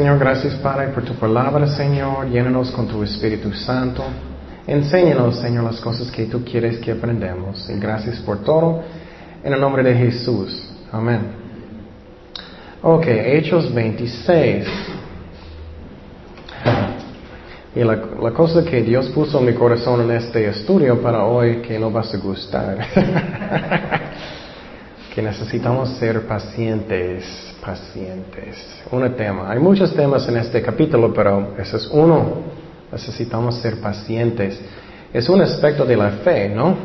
Señor, gracias Padre por tu palabra, Señor. Llénanos con tu Espíritu Santo. Enséñanos, Señor, las cosas que tú quieres que aprendamos. Y gracias por todo. En el nombre de Jesús. Amén. Ok, Hechos 26. Y la, la, cosa que Dios puso en mi corazón en este estudio para hoy que no vas a gustar. que necesitamos ser pacientes, pacientes. Un tema. Hay muchos temas en este capítulo, pero ese es uno. Necesitamos ser pacientes. Es un aspecto de la fe, ¿no?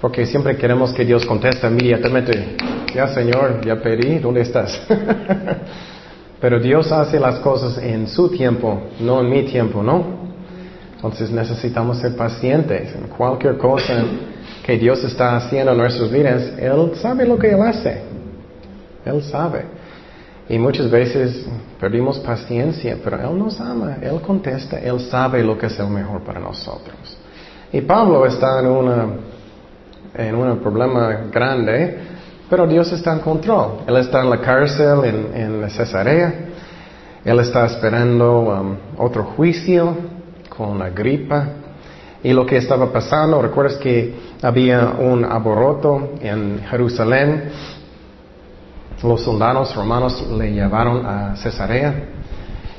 Porque siempre queremos que Dios conteste inmediatamente. Ya, Señor, ya pedí, ¿dónde estás? Pero Dios hace las cosas en su tiempo, no en mi tiempo, ¿no? Entonces necesitamos ser pacientes en cualquier cosa que Dios está haciendo en nuestras vidas. Él sabe lo que Él hace. Él sabe. Y muchas veces perdimos paciencia, pero Él nos ama, Él contesta, Él sabe lo que es el mejor para nosotros. Y Pablo está en, una, en un problema grande, pero Dios está en control. Él está en la cárcel en, en Cesarea, Él está esperando um, otro juicio con la gripa. Y lo que estaba pasando, recuerdas que había un alboroto en Jerusalén los soldados romanos le llevaron a Cesarea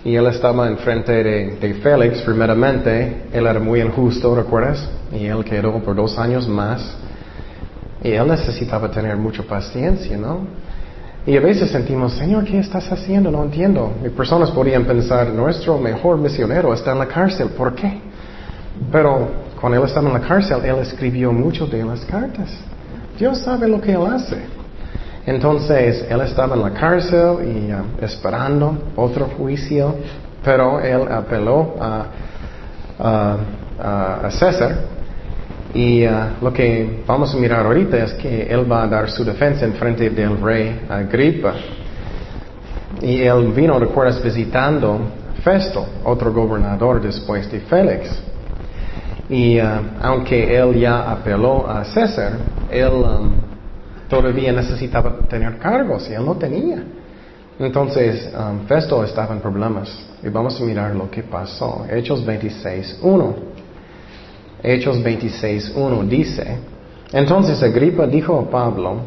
y él estaba enfrente de, de Félix primeramente. Él era muy injusto, ¿recuerdas? Y él quedó por dos años más. Y él necesitaba tener mucha paciencia, ¿no? Y a veces sentimos, Señor, ¿qué estás haciendo? No entiendo. Y personas podrían pensar, nuestro mejor misionero está en la cárcel. ¿Por qué? Pero cuando él estaba en la cárcel, él escribió mucho de las cartas. Dios sabe lo que él hace. Entonces, él estaba en la cárcel y uh, esperando otro juicio, pero él apeló a, a, a César. Y uh, lo que vamos a mirar ahorita es que él va a dar su defensa en frente del rey Agripa. Y él vino, recuerdas, visitando Festo, otro gobernador después de Félix. Y uh, aunque él ya apeló a César, él um, todavía necesitaba tener cargos y él no tenía. Entonces, um, Festo estaba en problemas. Y vamos a mirar lo que pasó. Hechos 26.1. Hechos 26.1 dice, entonces Agripa dijo a Pablo,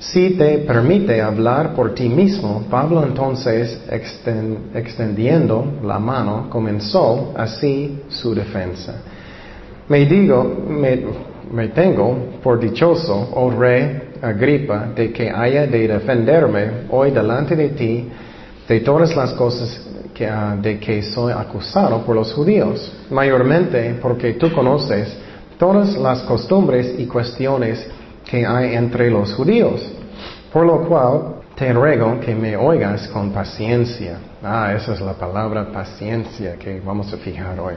si te permite hablar por ti mismo, Pablo entonces, extendiendo la mano, comenzó así su defensa. Me digo, me, tengo por dichoso, oh rey Agripa, de que haya de defenderme hoy delante de ti de todas las cosas ah, de que soy acusado por los judíos, mayormente porque tú conoces todas las costumbres y cuestiones que hay entre los judíos, por lo cual te ruego que me oigas con paciencia. Ah, esa es la palabra paciencia que vamos a fijar hoy.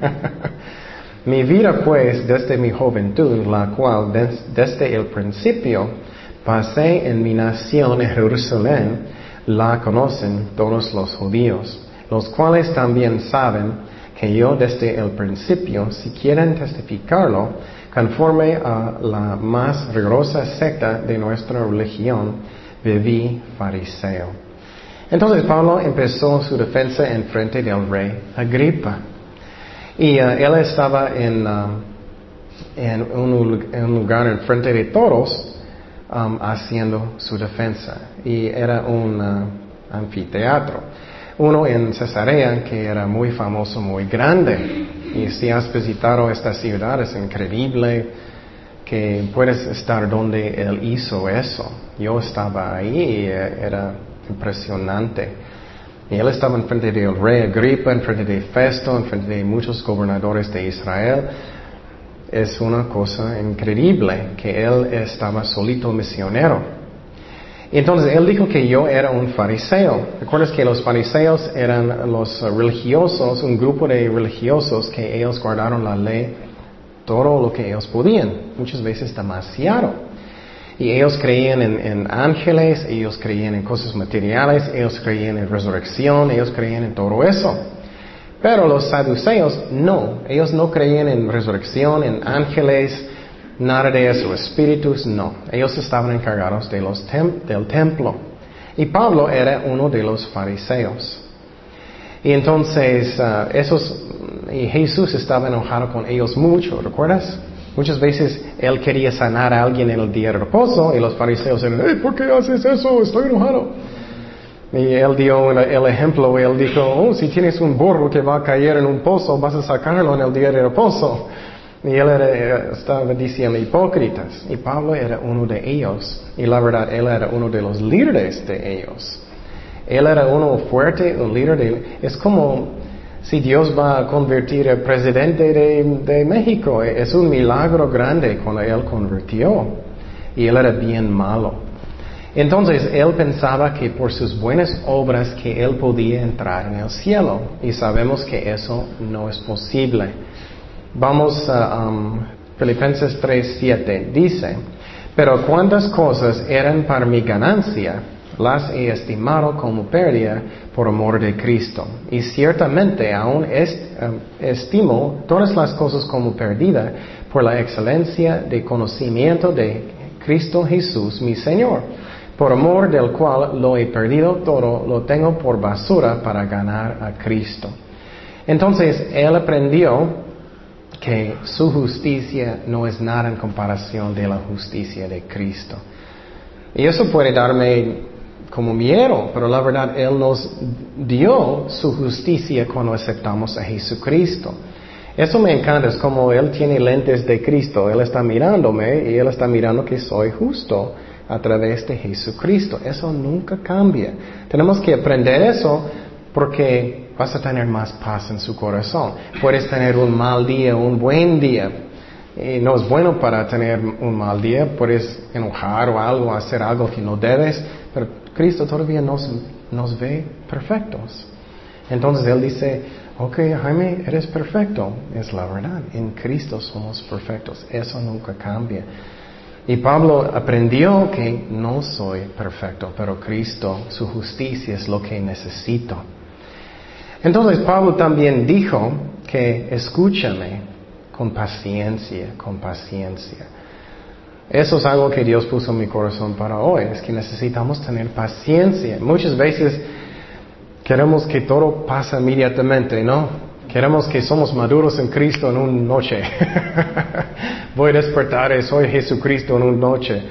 Mi vida pues desde mi juventud, la cual desde el principio pasé en mi nación Jerusalén, la conocen todos los judíos, los cuales también saben que yo desde el principio, si quieren testificarlo, conforme a la más rigurosa secta de nuestra religión, viví fariseo. Entonces Pablo empezó su defensa en frente del rey Agripa. Y uh, él estaba en, um, en, un, lugar en frente de todos um, haciendo su defensa. Y era un uh, anfiteatro. Uno en Cesarea que era muy famoso, muy grande. Y si has visitado esta ciudad es increíble que puedes estar donde él hizo eso. Yo estaba ahí y eh, era impresionante. Y él estaba enfrente del rey Agripa, enfrente de Festo, enfrente de muchos gobernadores de Israel. Es una cosa increíble que él estaba solito misionero. Entonces él dijo que yo era un fariseo. ¿Recuerdas que los fariseos eran los religiosos, un grupo de religiosos que ellos guardaron la ley todo lo que ellos podían, muchas veces demasiado. Y ellos creían en, ángeles, ellos creían en cosas materiales, ellos creían en resurrección, ellos creían en todo eso. Pero los saduceos no, ellos no creían en resurrección, en ángeles, nada de eso, espíritus, no. Ellos estaban encargados del templo. Y Pablo era uno de los fariseos. Y entonces, uh, esos, y Jesús estaba enojado con ellos mucho, ¿recuerdas? Muchas veces él quería sanar a alguien en el día de reposo y los fariseos eran, ¿por qué haces eso? Estoy enojado. Y él dio el ejemplo, él dijo, oh, si tienes un burro que va a caer en un pozo, vas a sacarlo en el día de reposo. Y él estaba diciendo hipócritas. Y Pablo era uno de ellos. Y la verdad, él era uno de los líderes de ellos. Él era uno fuerte, un líder de... Es como si Dios va a convertir al presidente de, de México. Es un milagro grande cuando él convirtió. Y él era bien malo. Entonces él pensaba que por sus buenas obras que él podía entrar en el cielo. Y sabemos que eso no es posible. Vamos a um, Filipenses 3:7. Dice, pero cuántas cosas eran para mi ganancia, las he estimado como pérdida por amor de Cristo. Y ciertamente aún um, estimo todas las cosas como perdida por la excelencia de conocimiento de Cristo Jesús, mi Señor, por amor del cual lo he perdido todo, lo tengo por basura para ganar a Cristo. Entonces, él aprendió que su justicia no es nada en comparación de la justicia de Cristo. Y eso puede darme como miedo, pero la verdad Él nos dio su justicia cuando aceptamos a Jesucristo. Eso me encanta, es como Él tiene lentes de Cristo, Él está mirándome y Él está mirando que soy justo a través de Jesucristo. Eso nunca cambia. Tenemos que aprender eso porque vas a tener más paz en su corazón. Puedes tener un mal día, un buen día. Y no es bueno para tener un mal día, puedes enojar o algo, hacer algo que no debes, pero Cristo todavía nos, nos ve perfectos. Entonces Él dice, ok Jaime, eres perfecto. Es la verdad, en Cristo somos perfectos, eso nunca cambia. Y Pablo aprendió que no soy perfecto, pero Cristo, su justicia es lo que necesito. Entonces Pablo también dijo que escúchame con paciencia, con paciencia. Eso es algo que Dios puso en mi corazón para hoy, es que necesitamos tener paciencia. Muchas veces queremos que todo pase inmediatamente, ¿no? Queremos que somos maduros en Cristo en una noche. Voy a despertar soy Jesucristo en una noche.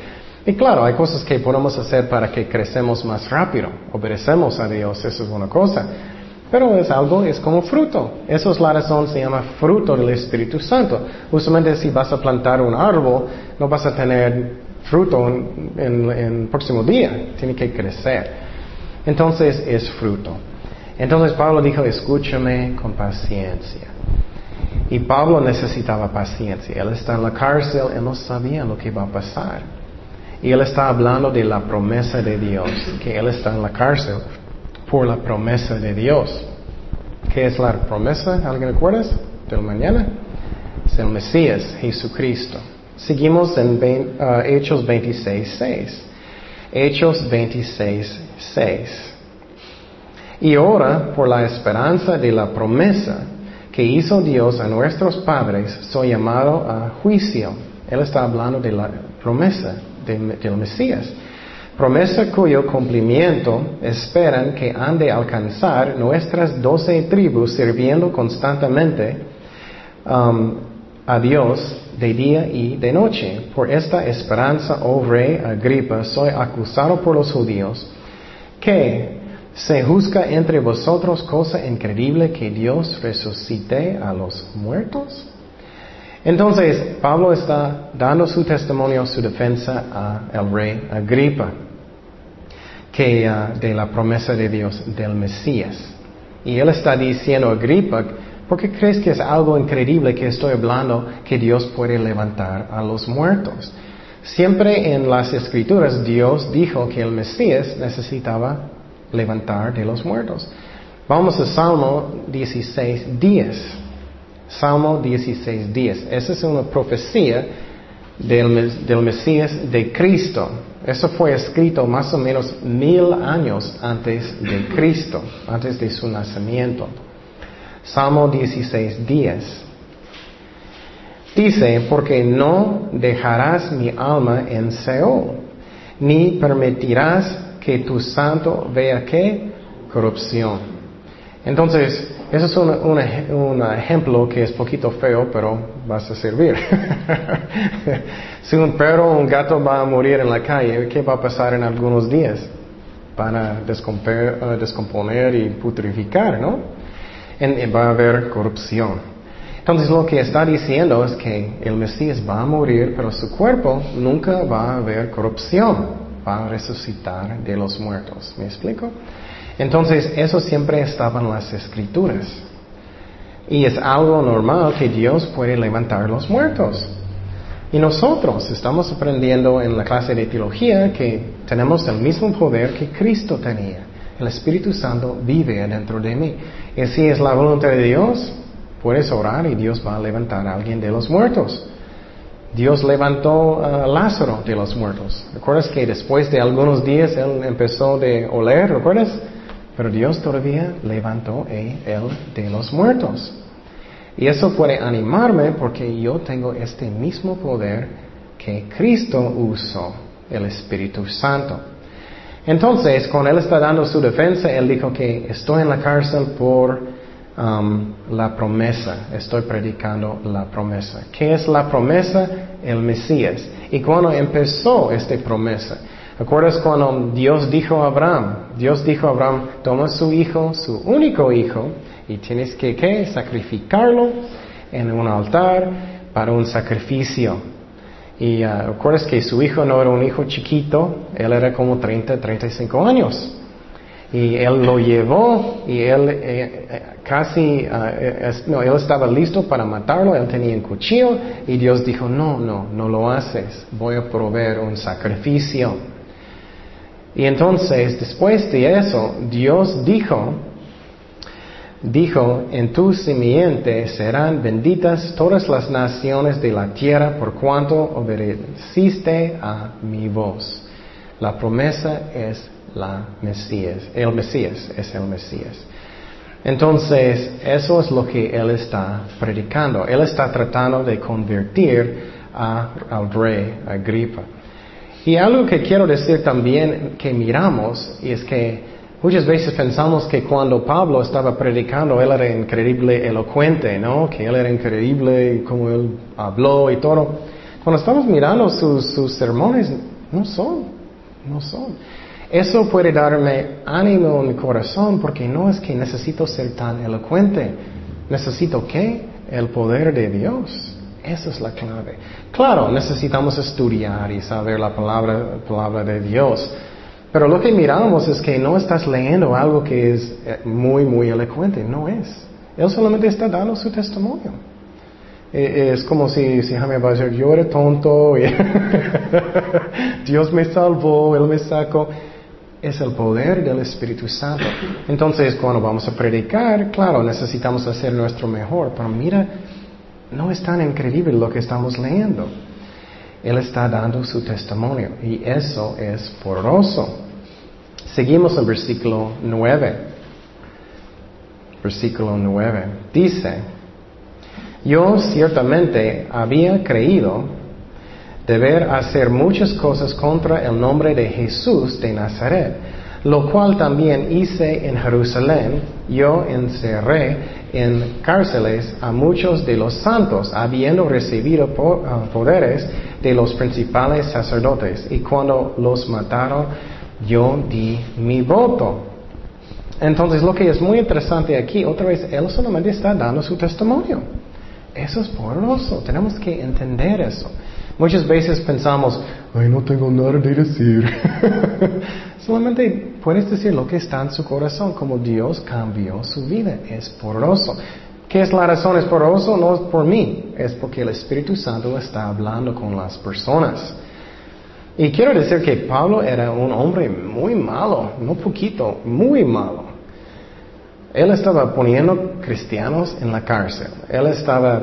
Y claro, hay cosas que podemos hacer para que crecemos más rápido. Obedecemos a Dios, eso es una cosa. Pero es algo, es como fruto. Eso es la razón, se llama fruto del Espíritu Santo. Justamente si vas a plantar un árbol, no vas a tener fruto en, el próximo día. Tiene que crecer. Entonces es fruto. Entonces Pablo dijo, escúchame con paciencia. Y Pablo necesitaba paciencia. Él está en la cárcel, él no sabía lo que iba a pasar. Y él está hablando de la promesa de Dios, que él está en la cárcel por la promesa de Dios. ¿Qué es la promesa? ¿Alguien recuerda? Del mañana. Es el Mesías, Jesucristo. Seguimos en uh, Hechos 26, 6. Hechos 26, 6. Y ahora, por la esperanza de la promesa que hizo Dios a nuestros padres, soy llamado a juicio. Él está hablando de la promesa del Mesías promesa cuyo cumplimiento esperan que han de alcanzar nuestras doce tribus sirviendo constantemente um, a Dios de día y de noche. Por esta esperanza, oh rey Agripa, soy acusado por los judíos, que se juzga entre vosotros cosa increíble que Dios resucite a los muertos. Entonces, Pablo está dando su testimonio, su defensa al rey Agripa que ah, de la promesa de Dios del Mesías. Y él está diciendo a Agripa, ¿por qué crees que es algo increíble que estoy hablando que Dios puede levantar a los muertos? Siempre en las escrituras Dios dijo que el Mesías necesitaba levantar de los muertos. Vamos a Salmo 16, 10. Salmo 16, 10. Esa es una profecía del, del Mesías de Cristo. Eso fue escrito más o menos mil años antes de Cristo, antes de su nacimiento. Salmo 16, 10. Dice, porque no dejarás mi alma en Seol, ni permitirás que tu santo vea qué? Corrupción. Entonces, eso es un, ejemplo que es poquito feo, pero vas a servir. si un perro o un gato va a morir en la calle, ¿qué va a pasar en algunos días? Van a descomponer y putrificar, ¿no? va a haber corrupción. Entonces lo que está diciendo es que el Mesías va a morir, pero su cuerpo nunca va a haber corrupción, va a resucitar de los muertos. ¿Me explico? Entonces eso siempre estaba en las escrituras. Y es algo normal que Dios puede levantar los muertos. Y nosotros estamos aprendiendo en la clase de teología que tenemos el mismo poder que Cristo tenía. El Espíritu Santo vive dentro de mí. Y si es la voluntad de Dios, Puedes orar y Dios va a levantar a alguien de los muertos. Dios levantó a Lázaro de los muertos. ¿Recuerdas que después de algunos días él empezó de oler? ¿Recuerdas? Pero Dios todavía levantó a él de los muertos. Y eso puede animarme porque yo tengo este mismo poder que Cristo usó, el Espíritu Santo. Entonces, cuando Él está dando su defensa, Él dijo que estoy en la cárcel por Um, la promesa. Estoy predicando la promesa. ¿Qué es la promesa? El Mesías. ¿Y cuando empezó esta promesa? ¿Acuerdas cuando Dios dijo a Abraham? Dios dijo a Abraham, toma su hijo, su único hijo, y tienes que ¿qué? sacrificarlo en un altar para un sacrificio. Y uh, acuerdas que su hijo no era un hijo chiquito, él era como 30, 35 años. Y él lo llevó y él eh, eh, casi, eh, no, él estaba listo para matarlo, él tenía un cuchillo y Dios dijo, no, no, no lo haces, voy a proveer un sacrificio. Y entonces, después de eso, Dios dijo, dijo, en tu simiente serán benditas todas las naciones de la tierra por cuanto obedeciste a mi voz. La promesa es la Mesías. El Mesías es el Mesías. Entonces, eso es lo que él está predicando. Él está tratando de convertir a, al rey Agripa. Y algo que quiero decir también que miramos es que muchas veces pensamos que cuando Pablo estaba predicando, él era increíble elocuente, ¿no? Que él era increíble como él habló y todo. Cuando estamos mirando sus, sermones, no son, no son. Eso puede darme ánimo en mi corazón porque no es que necesito ser tan elocuente. Necesito qué? El poder de Dios. Esa es la clave. Claro, necesitamos estudiar y saber la palabra, palabra de Dios. Pero lo que miramos es que no estás leyendo algo que es eh, muy, muy elocuente. No es. Él solamente está dando su testimonio. E, es como si, si Jaime decir, yo era tonto, Dios me salvó, Él me sacó es el poder del Espíritu Santo. Entonces, cuando vamos a predicar, claro, necesitamos hacer nuestro mejor, pero mira, no es tan increíble lo que estamos leyendo. Él está dando su testimonio y eso es poroso. Seguimos el versículo 9. Versículo 9. Dice, yo ciertamente había creído deber hacer muchas cosas contra el nombre de Jesús de Nazaret, lo cual también hice en Jerusalén. Yo encerré en cárceles a muchos de los santos, habiendo recibido ah, poderes de los principales sacerdotes, y cuando los mataron, yo di mi voto. Entonces, lo que es muy interesante aquí, otra vez, él solamente está dando su testimonio. Eso es poderoso, tenemos que entender eso. Muchas veces pensamos, ay, no tengo nada de decir. Solamente puedes decir lo que está en su corazón, como Dios cambió su vida. Es poroso. ¿Qué es la razón? Es poroso, no es por mí, es porque el Espíritu Santo está hablando con las personas. Y quiero decir que Pablo era un hombre muy malo, no poquito, muy malo. Él estaba poniendo cristianos en la cárcel. Él estaba,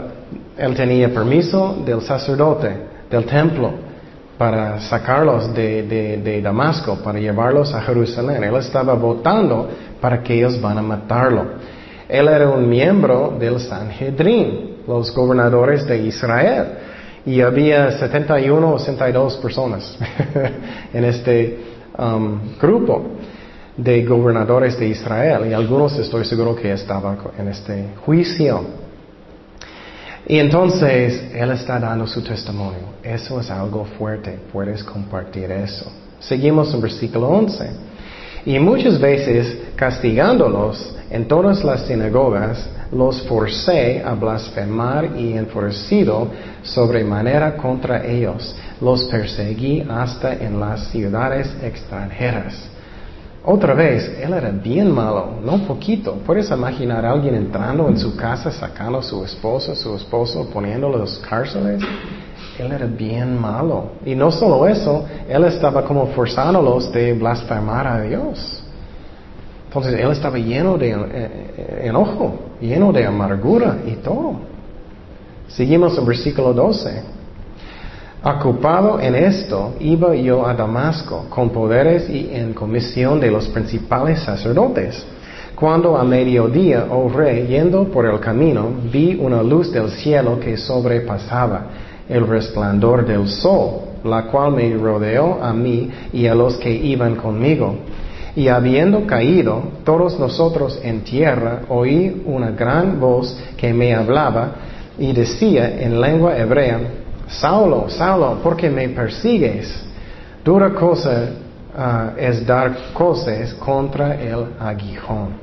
él tenía permiso del sacerdote del templo para sacarlos de, Damasco, para llevarlos a Jerusalén. Él estaba votando para que ellos van a matarlo. Él era un miembro del Sanhedrin, los gobernadores de Israel. Y había 71 o 72 personas en este um, grupo de gobernadores de Israel y algunos estoy seguro que estaban en este juicio. Y entonces Él está dando su testimonio. Eso es algo fuerte. Puedes compartir eso. Seguimos en versículo 11. Y muchas veces castigándolos en todas las sinagogas, los forcé a blasfemar y enfurecido sobremanera contra ellos. Los perseguí hasta en las ciudades extranjeras. Otra vez, él era bien malo, no poquito. ¿Puedes imaginar a alguien entrando en su casa, sacando a su esposo, su esposo, poniéndolo en los cárceles? Él era bien malo. Y no solo eso, él estaba como forzándolos de blasfemar a Dios. Entonces él estaba lleno de eh, enojo, lleno de amargura y todo. Seguimos en versículo 12. Ocupado en esto, iba yo a Damasco con poderes y en comisión de los principales sacerdotes. Cuando a mediodía, oh rey, yendo por el camino, vi una luz del cielo que sobrepasaba el resplandor del sol, la cual me rodeó a mí y a los que iban conmigo. Y habiendo caído todos nosotros en tierra, oí una gran voz que me hablaba y decía en lengua hebrea, Saulo, Saulo, ¿por qué me persigues? Dura cosa ah, es dar cosas contra el aguijón.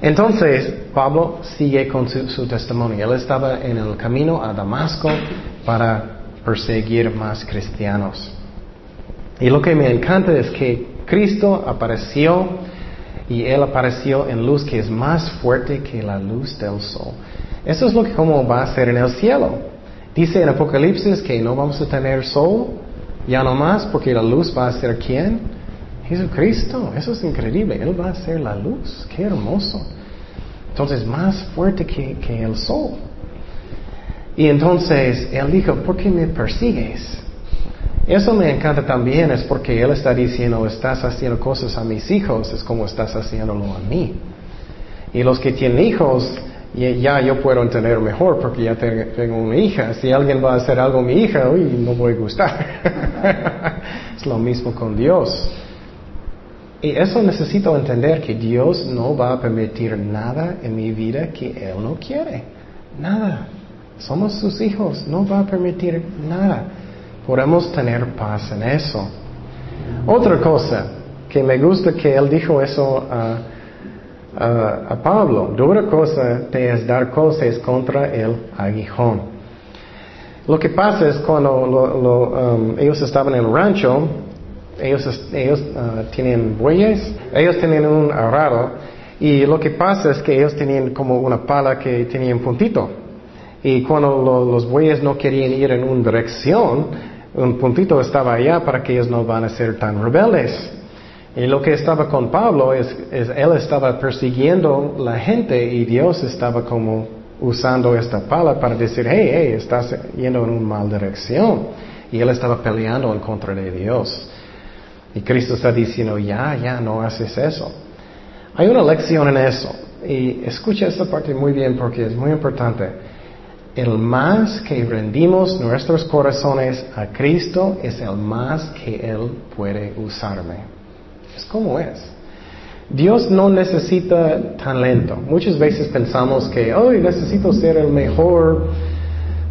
Entonces, Pablo sigue con su, testimonio. Él estaba en el camino a Damasco para perseguir más cristianos. Y lo que me encanta es que Cristo apareció y Él apareció en luz que es más fuerte que la luz del sol. Eso es lo que como va a ser en el cielo. Dice en Apocalipsis que no vamos a tener sol, ya no más, porque la luz va a ser quién? Jesucristo. Eso es increíble. Él va a ser la luz. Qué hermoso. Entonces, más fuerte que, que el sol. Y entonces Él dijo, ¿por qué me persigues? Eso me encanta también, es porque Él está diciendo, estás haciendo cosas a mis hijos, es como estás haciéndolo a mí. Y los que tienen hijos, y ya yo puedo entender mejor porque ya tengo una hija. Si alguien va a hacer algo a mi hija, uy, no voy a gustar. es lo mismo con Dios. Y eso necesito entender que Dios no va a permitir nada en mi vida que Él no quiere. Nada. Somos sus hijos. No va a permitir nada. Podemos tener paz en eso. Otra cosa que me gusta que Él dijo eso a a Pablo, dura cosa te es dar cosas contra el aguijón. Lo que pasa es cuando um, ellos estaban en el rancho, ellos, uh, tienen bueyes, ellos tenían un arado, y lo que pasa es que ellos tenían como una pala que tenía un puntito. Y cuando los bueyes no querían ir en una dirección, un puntito estaba allá para que ellos no van a ser tan rebeldes. Y lo que estaba con Pablo es, él estaba persiguiendo la gente y Dios estaba como usando esta pala para decir, hey, hey, estás yendo en una mala dirección. Y él estaba peleando en contra de Dios. Y Cristo está diciendo, ya, ya, no haces eso. Hay una lección en eso. Y escucha esta parte muy bien porque es muy importante. El más que rendimos nuestros corazones a Cristo es el más que Él puede usarme. Es como es. Dios no necesita talento. Muchas veces pensamos que, hoy necesito ser el mejor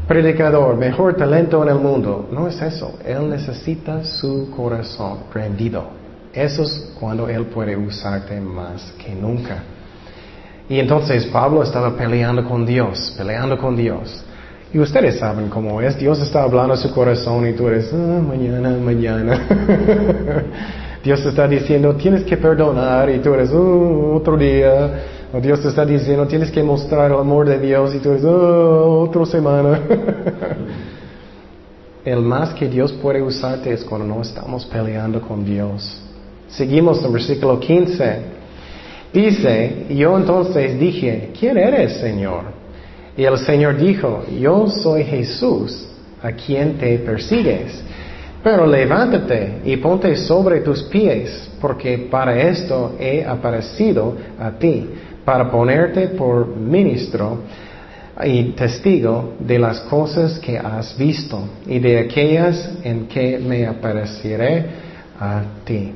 predicador, mejor talento en el mundo. No es eso. Él necesita su corazón rendido. Eso es cuando Él puede usarte más que nunca. Y entonces Pablo estaba peleando con Dios, peleando con Dios. Y ustedes saben cómo es. Dios está hablando a su corazón y tú eres, ah, mañana, mañana. Dios está diciendo, tienes que perdonar y tú eres, uh, otro día. O Dios está diciendo, tienes que mostrar el amor de Dios y tú eres, uh, otra semana. el más que Dios puede usarte es cuando no estamos peleando con Dios. Seguimos en versículo 15. Dice, yo entonces dije, ¿quién eres, Señor? Y el Señor dijo, yo soy Jesús, a quien te persigues. Pero levántate y ponte sobre tus pies, porque para esto he aparecido a ti, para ponerte por ministro y testigo de las cosas que has visto y de aquellas en que me apareceré a ti.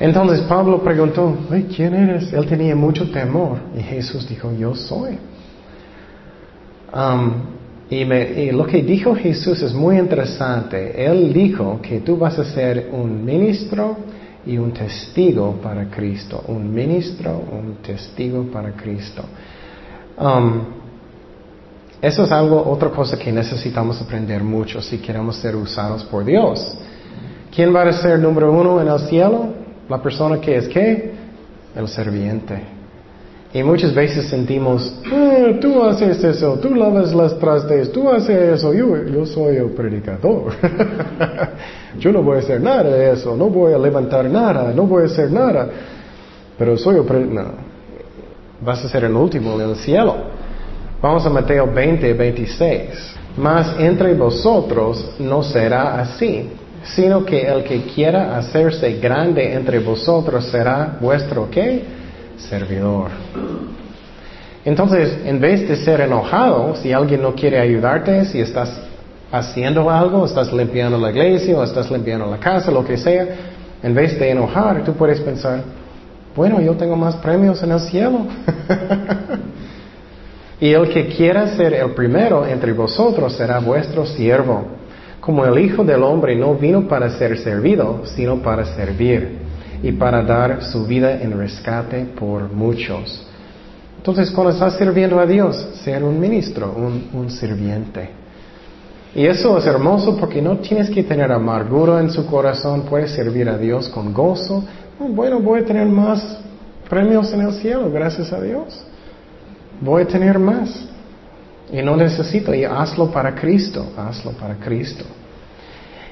Entonces Pablo preguntó, ¿quién eres? Él tenía mucho temor y Jesús dijo, yo soy. Um, y, lo que dijo Jesús es muy interesante. Él dijo que tú vas a ser un ministro y un testigo para Cristo. Un ministro, un testigo para Cristo. Um, eso es algo, otra cosa que necesitamos aprender mucho si queremos ser usados por Dios. ¿Quién va a ser número uno en el cielo? La persona que es qué? El serviente. Y muchas veces sentimos, ah, tú haces eso, tú lavas las trastes, tú haces eso, yo, yo soy el predicador. yo no voy a hacer nada de eso, no voy a levantar nada, no voy a hacer nada. Pero soy el predicador. No. Vas a ser el último en el cielo. Vamos a Mateo 20, 26. Mas entre vosotros no será así sino que el que quiera hacerse grande entre vosotros será vuestro qué? Servidor. Entonces, en vez de ser enojado, si alguien no quiere ayudarte, si estás haciendo algo, estás limpiando la iglesia o estás limpiando la casa, lo que sea, en vez de enojar, tú puedes pensar, bueno, yo tengo más premios en el cielo. y el que quiera ser el primero entre vosotros será vuestro siervo. Como el Hijo del Hombre no vino para ser servido, sino para servir y para dar su vida en rescate por muchos. Entonces, cuando estás sirviendo a Dios, ser un ministro, un, sirviente. Y eso es hermoso porque no tienes que tener amargura en su corazón, puedes servir a Dios con gozo. Bueno, voy a tener más premios en el cielo, gracias a Dios. Voy a tener más. Y no necesito, y hazlo para Cristo, hazlo para Cristo.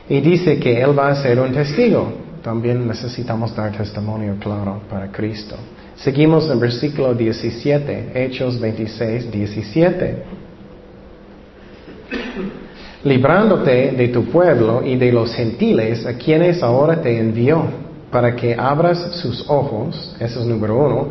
Y dice que Él va a ser un testigo. También necesitamos dar testimonio claro para Cristo. Seguimos en versículo 17, Hechos 26, 17. Librándote de tu pueblo y de los gentiles a quienes ahora te envió, para que abras sus ojos, eso es número uno,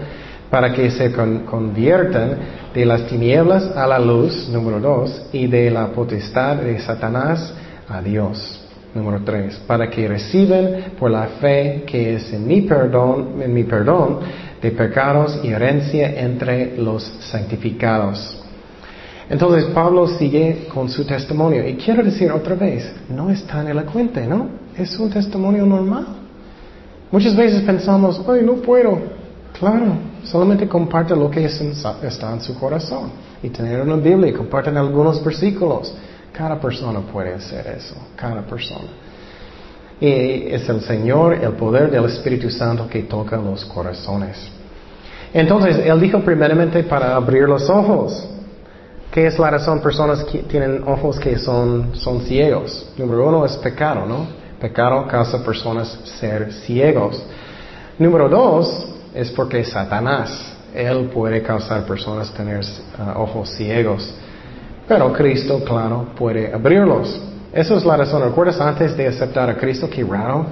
para que se conviertan de las tinieblas a la luz, número dos, y de la potestad de Satanás a Dios. Número tres, para que reciban por la fe que es en mi perdón, en mi perdón de pecados y herencia entre los santificados. Entonces Pablo sigue con su testimonio y quiero decir otra vez, no es tan elocuente, ¿no? Es un testimonio normal. Muchas veces pensamos, ay, no puedo. Claro, Solamente comparte lo que está en su corazón. Y tener una Biblia comparten algunos versículos. Cada persona puede hacer eso. Cada persona. Y es el Señor, el poder del Espíritu Santo que toca los corazones. Entonces, Él dijo primeramente para abrir los ojos. ¿Qué es la razón? Personas que tienen ojos que son, son ciegos. Número uno es pecado, ¿no? Pecado causa personas ser ciegos. Número dos, es porque Satanás, él puede causar personas tener uh, ojos ciegos. Pero Cristo, claro, puede abrirlos. Esa es la razón. ¿Recuerdas antes de aceptar a Cristo? Qué raro.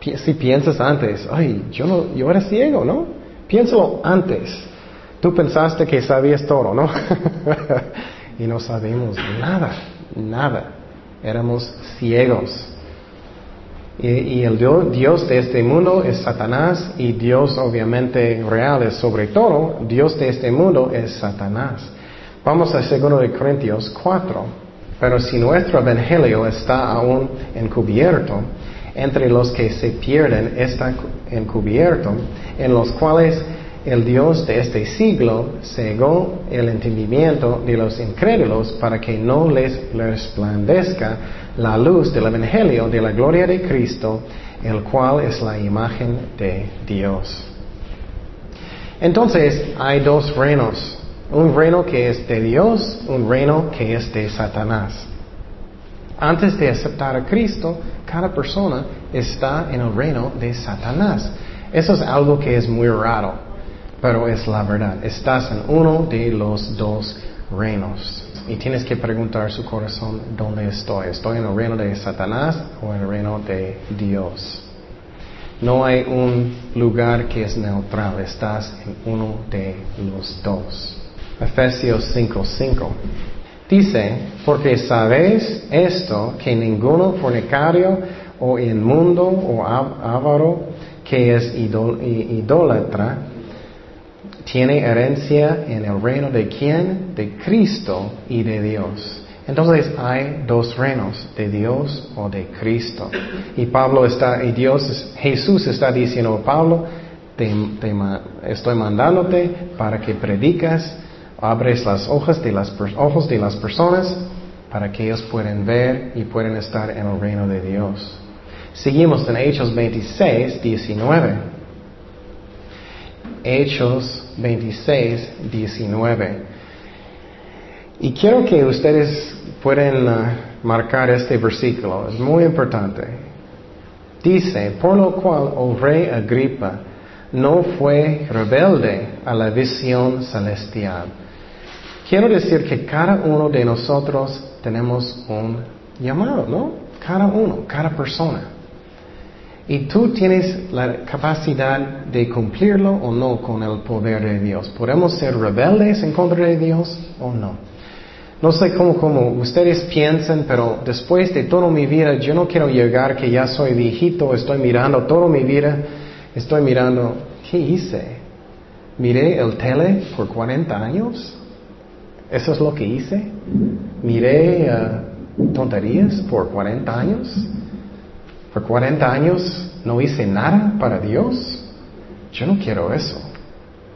Si piensas antes, ay, yo, no, yo era ciego, ¿no? Piénsalo antes. Tú pensaste que sabías todo, ¿no? y no sabemos nada, nada. Éramos ciegos. Y, el Dios de este mundo es Satanás y Dios obviamente real es sobre todo, Dios de este mundo es Satanás. Vamos a 2 de Corintios 4. Pero si nuestro evangelio está aún encubierto, entre los que se pierden está encubierto, en los cuales el Dios de este siglo cegó el entendimiento de los incrédulos para que no les resplandezca la luz del Evangelio de la gloria de Cristo, el cual es la imagen de Dios. Entonces hay dos reinos, un reino que es de Dios, un reino que es de Satanás. Antes de aceptar a Cristo, cada persona está en el reino de Satanás. Eso es algo que es muy raro pero es la verdad. Estás en uno de los dos reinos. Y tienes que preguntar su corazón, ¿dónde estoy? ¿Estoy en el reino de Satanás o en el reino de Dios? No hay un lugar que es neutral, estás en uno de los dos. Efesios 5:5. Dice, porque sabéis esto, que ninguno fornicario o inmundo o avaro que es idólatra, tiene herencia en el reino de quién? De Cristo y de Dios. Entonces hay dos reinos, de Dios o de Cristo. Y Pablo está, y Dios, Jesús está diciendo, Pablo, te, estoy mandándote para que predicas, abres las de las, ojos de las personas para que ellos puedan ver y puedan estar en el reino de Dios. Seguimos en Hechos 26, 19. Hechos 26, 19. Y quiero que ustedes puedan uh, marcar este versículo, es muy importante. Dice, por lo cual, oh rey Agripa, no fue rebelde a la visión celestial. Quiero decir que cada uno de nosotros tenemos un llamado, ¿no? Cada uno, cada persona. Y tú tienes la capacidad de cumplirlo o no con el poder de Dios. ¿Podemos ser rebeldes en contra de Dios o no? No sé cómo, cómo ustedes piensan, pero después de toda mi vida, yo no quiero llegar que ya soy viejito, estoy mirando toda mi vida, estoy mirando, ¿qué hice? Miré el tele por 40 años. ¿Eso es lo que hice? Miré uh, tonterías por 40 años. Por 40 años no hice nada para Dios. Yo no quiero eso.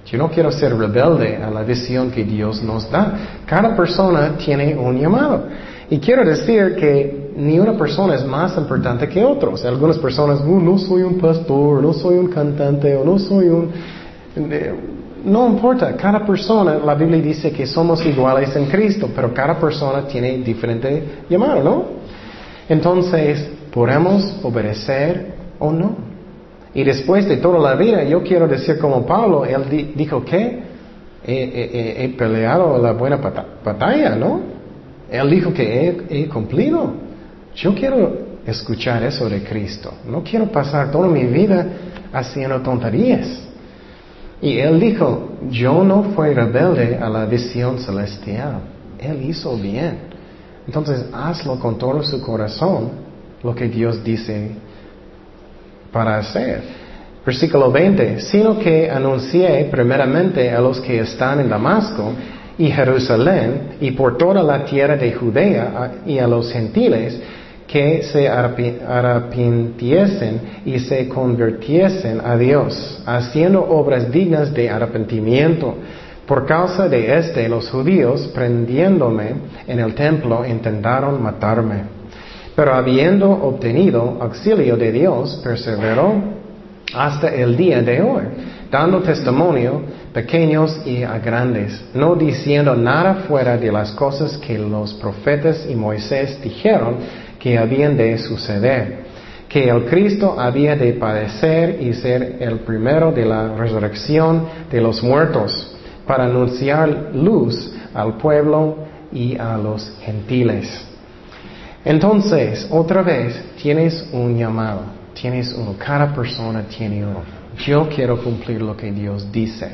Yo no quiero ser rebelde a la visión que Dios nos da. Cada persona tiene un llamado. Y quiero decir que ni una persona es más importante que otros. Algunas personas, oh, no soy un pastor, no soy un cantante, o no soy un... No importa, cada persona, la Biblia dice que somos iguales en Cristo, pero cada persona tiene diferente llamado, ¿no? Entonces, ¿podemos obedecer o no? Y después de toda la vida, yo quiero decir como Pablo, él dijo que he, peleado la buena batalla, ¿no? Él dijo que he cumplido. Yo quiero escuchar eso de Cristo. No quiero pasar toda mi vida haciendo tonterías. Y él dijo, yo no fui rebelde a la visión celestial. Él hizo bien. Entonces hazlo con todo su corazón, lo que Dios dice para hacer. Versículo 20, sino que anuncié primeramente a los que están en Damasco y Jerusalén y por toda la tierra de Judea y a los gentiles que se arrepintiesen y se convirtiesen a Dios, haciendo obras dignas de arrepentimiento. Por causa de este, los judíos, prendiéndome en el templo, intentaron matarme. Pero habiendo obtenido auxilio de Dios, perseveró hasta el día de hoy, dando testimonio pequeños y grandes, no diciendo nada fuera de las cosas que los profetas y Moisés dijeron que habían de suceder, que el Cristo había de padecer y ser el primero de la resurrección de los muertos, para anunciar luz al pueblo y a los gentiles. Entonces, otra vez, tienes un llamado, tienes uno, cada persona tiene uno. Yo quiero cumplir lo que Dios dice.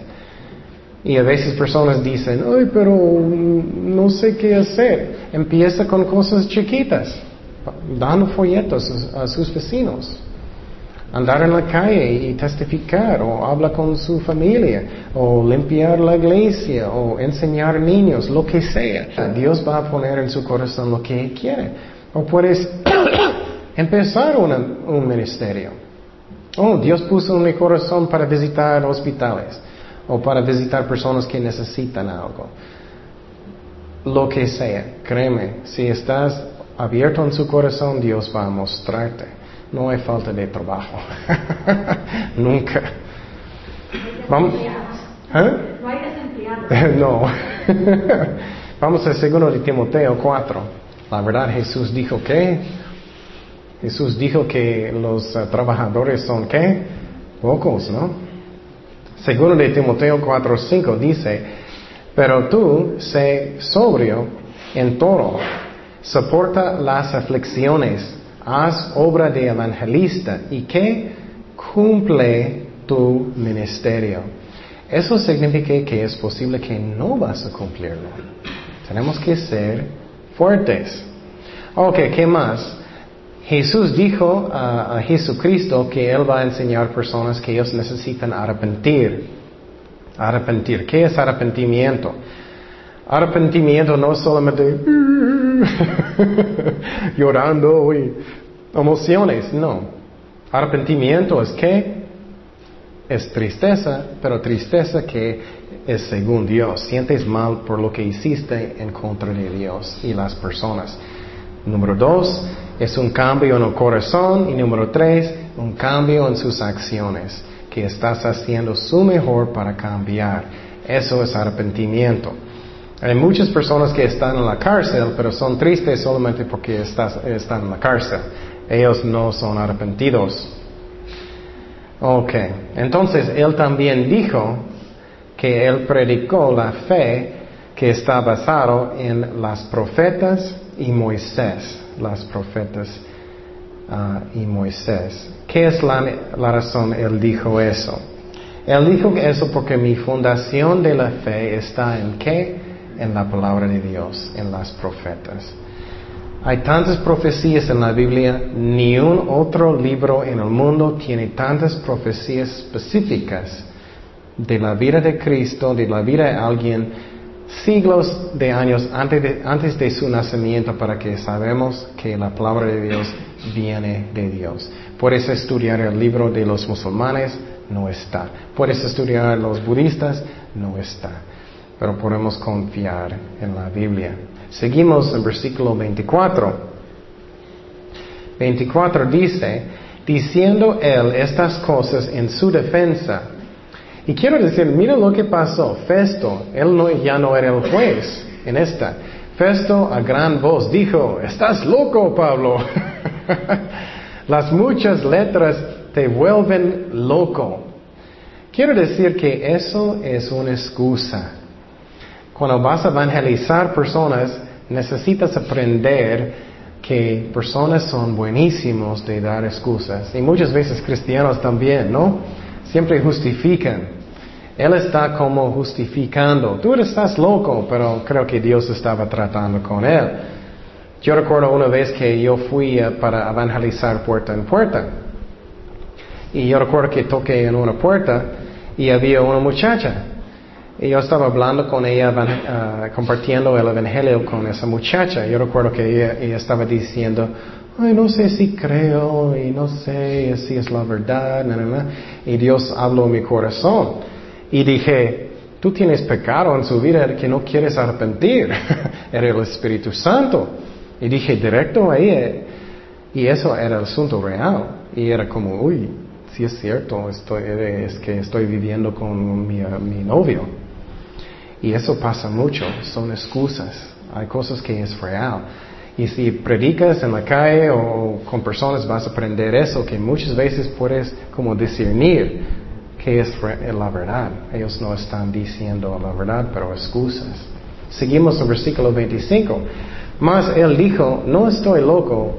Y a veces personas dicen, ay, pero no sé qué hacer. Empieza con cosas chiquitas dando folletos a, sus vecinos, andar en la calle y testificar, o habla con su familia, o limpiar la iglesia, o enseñar niños, lo que sea. Dios va a poner en su corazón lo que quiere. O puedes empezar un ministerio. Oh, Dios puso en mi corazón para visitar hospitales o para visitar personas que necesitan algo. Lo que sea, créeme, si estás abierto en su corazón, Dios va a mostrarte. No hay falta de trabajo. Nunca. Vamos. ¿Eh? No. Vamos al segundo de Timoteo 4. La verdad, Jesús dijo que. Jesús dijo que los eh, trabajadores son qué? Pocos, ¿no? Segundo de Timoteo 4, 5 dice, pero tú sé sobrio en todo soporta las aflicciones, haz obra de evangelista y que cumple tu ministerio. Eso significa que es posible que no vas a cumplirlo. Tenemos que ser fuertes. Ok, ¿qué más? Jesús dijo a, Jesucristo que Él va a enseñar a personas que ellos necesitan arrepentir. Arrepentir. ¿Qué es arrepentimiento? Arrepentimiento no es solamente llorando y emociones, no. Arrepentimiento es que es tristeza, pero tristeza que es según Dios. Sientes mal por lo que hiciste en contra de Dios y las personas. Número dos, es un cambio en el corazón. Y número tres, un cambio en sus acciones. Que estás haciendo su mejor para cambiar. Eso es arrepentimiento. Hay muchas personas que están en la cárcel, pero son tristes solamente porque están en la cárcel. Ellos no son arrepentidos. Ok, entonces él también dijo que él predicó la fe que está basado en las profetas y Moisés, las profetas ah, y Moisés. ¿Qué es la, la razón él dijo eso? Él dijo eso porque mi fundación de la fe está en qué? En la palabra de Dios, en las profetas. Hay tantas profecías en la Biblia, ni un otro libro en el mundo tiene tantas profecías específicas de la vida de Cristo, de la vida de alguien, siglos de años antes de, su nacimiento para que sabemos que la palabra de Dios viene de Dios. Puedes estudiar el libro de los musulmanes, no está. Puedes estudiar los budistas, no está. Pero podemos confiar en la Biblia. Seguimos en versículo 24. 24 dice, diciendo él estas cosas en su defensa. Y quiero decir, mira lo que pasó. Festo, él no, ya no era el juez en esta. Festo a gran voz dijo, estás loco, Pablo. Las muchas letras te vuelven loco. Quiero decir que eso es una excusa. Cuando vas a evangelizar personas, necesitas aprender que personas son buenísimos de dar excusas. Y muchas veces cristianos también, ¿no? Siempre justifican. Él está como justificando. Tú estás loco, pero creo que Dios estaba tratando con él. Yo recuerdo una vez que yo fui eh, para evangelizar puerta en puerta. Y yo recuerdo que toqué en una puerta y había una muchacha. Y yo estaba hablando con ella, uh, compartiendo el Evangelio con esa muchacha. Yo recuerdo que ella, estaba diciendo, ay, no sé si creo y no sé si es la verdad. Y Dios habló en mi corazón. Y dije, tú tienes pecado en su vida que no quieres arrepentir. era el Espíritu Santo. Y dije directo a ella. Y eso era el asunto real. Y era como, uy, si es cierto, estoy, es que estoy viviendo con mi, mi novio. Y eso pasa mucho, son excusas. Hay cosas que es real. Y si predicas en la calle o con personas vas a aprender eso, que muchas veces puedes como discernir que es la verdad. Ellos no están diciendo la verdad, pero excusas. Seguimos en versículo 25. Mas él dijo, no estoy loco,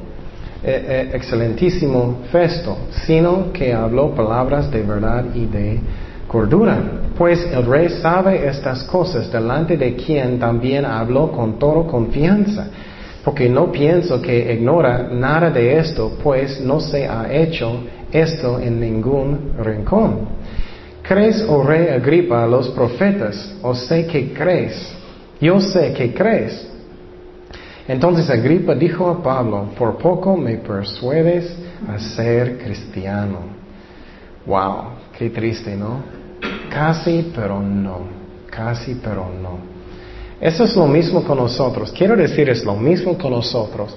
eh, eh, excelentísimo Festo, sino que habló palabras de verdad y de cordura. Pues el rey sabe estas cosas delante de quien también habló con toda confianza, porque no pienso que ignora nada de esto, pues no se ha hecho esto en ningún rincón. ¿Crees, oh rey Agripa, a los profetas? ¿O sé que crees? Yo sé que crees. Entonces Agripa dijo a Pablo, por poco me persuades a ser cristiano. Wow, qué triste, ¿no? Casi, pero no. Casi, pero no. Eso es lo mismo con nosotros. Quiero decir, es lo mismo con nosotros.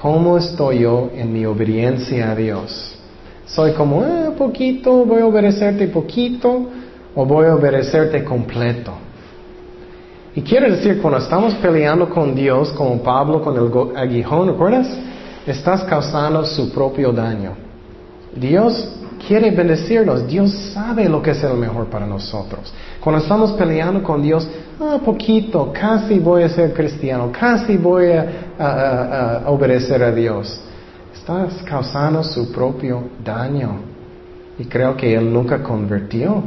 ¿Cómo estoy yo en mi obediencia a Dios? Soy como, eh, poquito, voy a obedecerte poquito, o voy a obedecerte completo. Y quiero decir, cuando estamos peleando con Dios, como Pablo con el aguijón, ¿recuerdas? Estás causando su propio daño. Dios quiere bendecirnos. Dios sabe lo que es el mejor para nosotros. Cuando estamos peleando con Dios, ah, poquito, casi voy a ser cristiano, casi voy a, obedecer a Dios. Estás causando su propio daño. Y creo que Él nunca convirtió.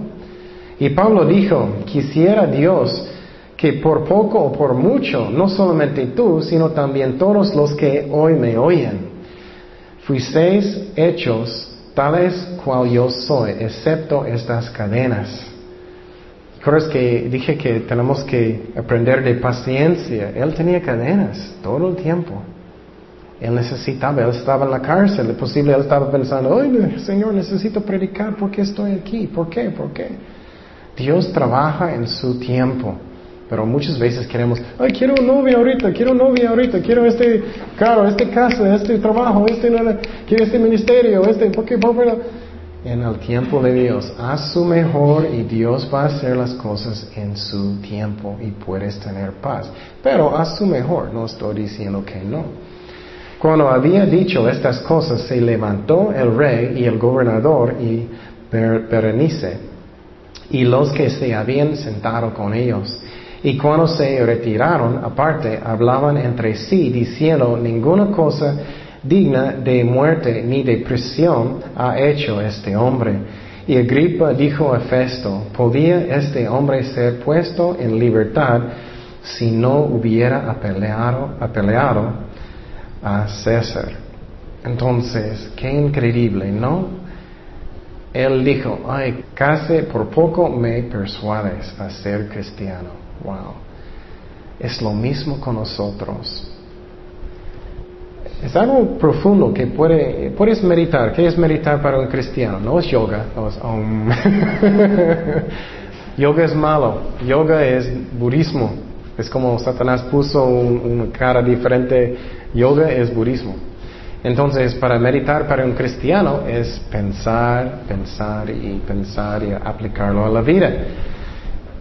Y Pablo dijo, quisiera Dios que por poco o por mucho, no solamente tú, sino también todos los que hoy me oyen, fuisteis hechos tales cual yo soy, excepto estas cadenas. ¿Recuerdas que dije que tenemos que aprender de paciencia? Él tenía cadenas todo el tiempo. Él necesitaba, él estaba en la cárcel, es posible él estaba pensando, ay Señor, necesito predicar, ¿por qué estoy aquí? ¿Por qué? ¿Por qué? Dios trabaja en su tiempo. Pero muchas veces queremos, ay, quiero un novio ahorita, quiero un novio ahorita, quiero este carro, este casa, este trabajo, este, quiero este ministerio, este, ¿por qué? ¿Por qué? En el tiempo de Dios, haz su mejor y Dios va a hacer las cosas en su tiempo y puedes tener paz. Pero haz su mejor, no estoy diciendo que no. Cuando había dicho estas cosas, se levantó el rey y el gobernador y Berenice y los que se habían sentado con ellos y cuando se retiraron aparte, hablaban entre sí, diciendo, ninguna cosa digna de muerte ni de prisión ha hecho este hombre. Y Agripa dijo a Festo, ¿podía este hombre ser puesto en libertad si no hubiera apeleado, a César? Entonces, qué increíble, ¿no? Él dijo, ay, casi por poco me persuades a ser cristiano. Wow. Es lo mismo con nosotros. Es algo profundo que puede, puedes meditar. ¿Qué es meditar para un cristiano? No es yoga. yoga es malo. Yoga es budismo. Es como Satanás puso una cara diferente. Yoga es budismo. Entonces, para meditar para un cristiano es pensar, pensar y pensar y aplicarlo a la vida.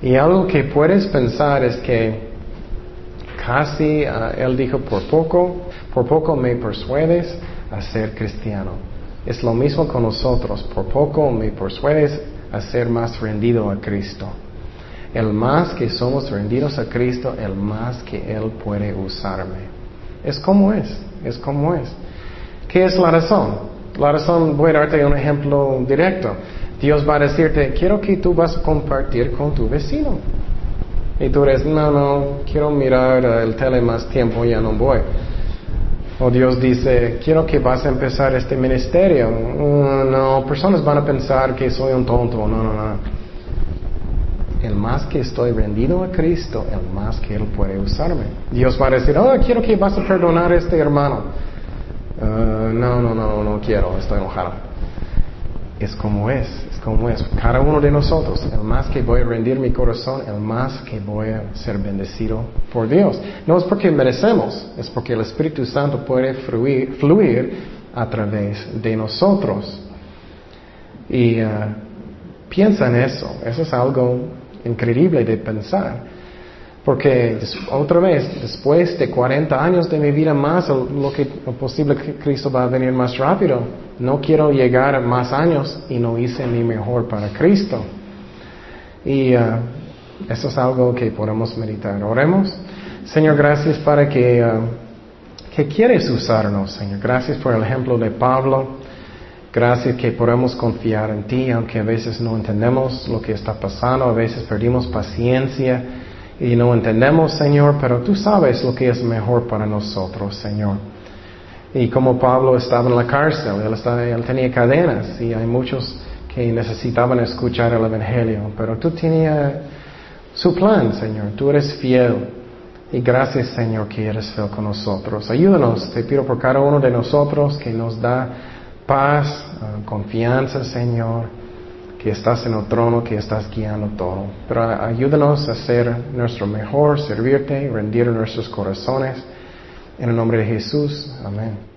Y algo que puedes pensar es que casi ah, él dijo, por poco, por poco me persuades a ser cristiano. Es lo mismo con nosotros, por poco me persuades a ser más rendido a Cristo. El más que somos rendidos a Cristo, el más que Él puede usarme. Es como es, es como es. ¿Qué es la razón? La razón, voy a darte un ejemplo directo. Dios va a decirte, quiero que tú vas a compartir con tu vecino. Y tú eres, no, no, quiero mirar el tele más tiempo, ya no voy. O Dios dice, quiero que vas a empezar este ministerio. Mm, no, personas van a pensar que soy un tonto. No, no, no. El más que estoy rendido a Cristo, el más que Él puede usarme. Dios va a decir, oh, quiero que vas a perdonar a este hermano. Uh, no, no, no, no quiero, estoy enojado. Es como es, como es. Cada uno de nosotros, el más que voy a rendir mi corazón, el más que voy a ser bendecido por Dios. No es porque merecemos, es porque el Espíritu Santo puede fluir, a través de nosotros. Y uh, piensa en eso, eso es algo increíble de pensar. Porque otra vez, después de 40 años de mi vida más, lo que lo posible que Cristo va a venir más rápido. No quiero llegar a más años y no hice mi mejor para Cristo. Y uh, eso es algo que podemos meditar. Oremos. Señor, gracias para que, uh, que quieres usarnos, Señor. Gracias por el ejemplo de Pablo. Gracias que podemos confiar en ti, aunque a veces no entendemos lo que está pasando, a veces perdimos paciencia y no entendemos, Señor, pero tú sabes lo que es mejor para nosotros, Señor. Y como Pablo estaba en la cárcel, él, tenía cadenas y hay muchos que necesitaban escuchar el Evangelio, pero tú tenías su plan, Señor, tú eres fiel. Y gracias, Señor, que eres fiel con nosotros. Ayúdanos, te pido por cada uno de nosotros que nos da paz, ah, confianza, Señor que estás en el trono, que estás guiando todo. Pero ayúdanos a hacer nuestro mejor, servirte, rendir nuestros corazones. En el nombre de Jesús. Amén.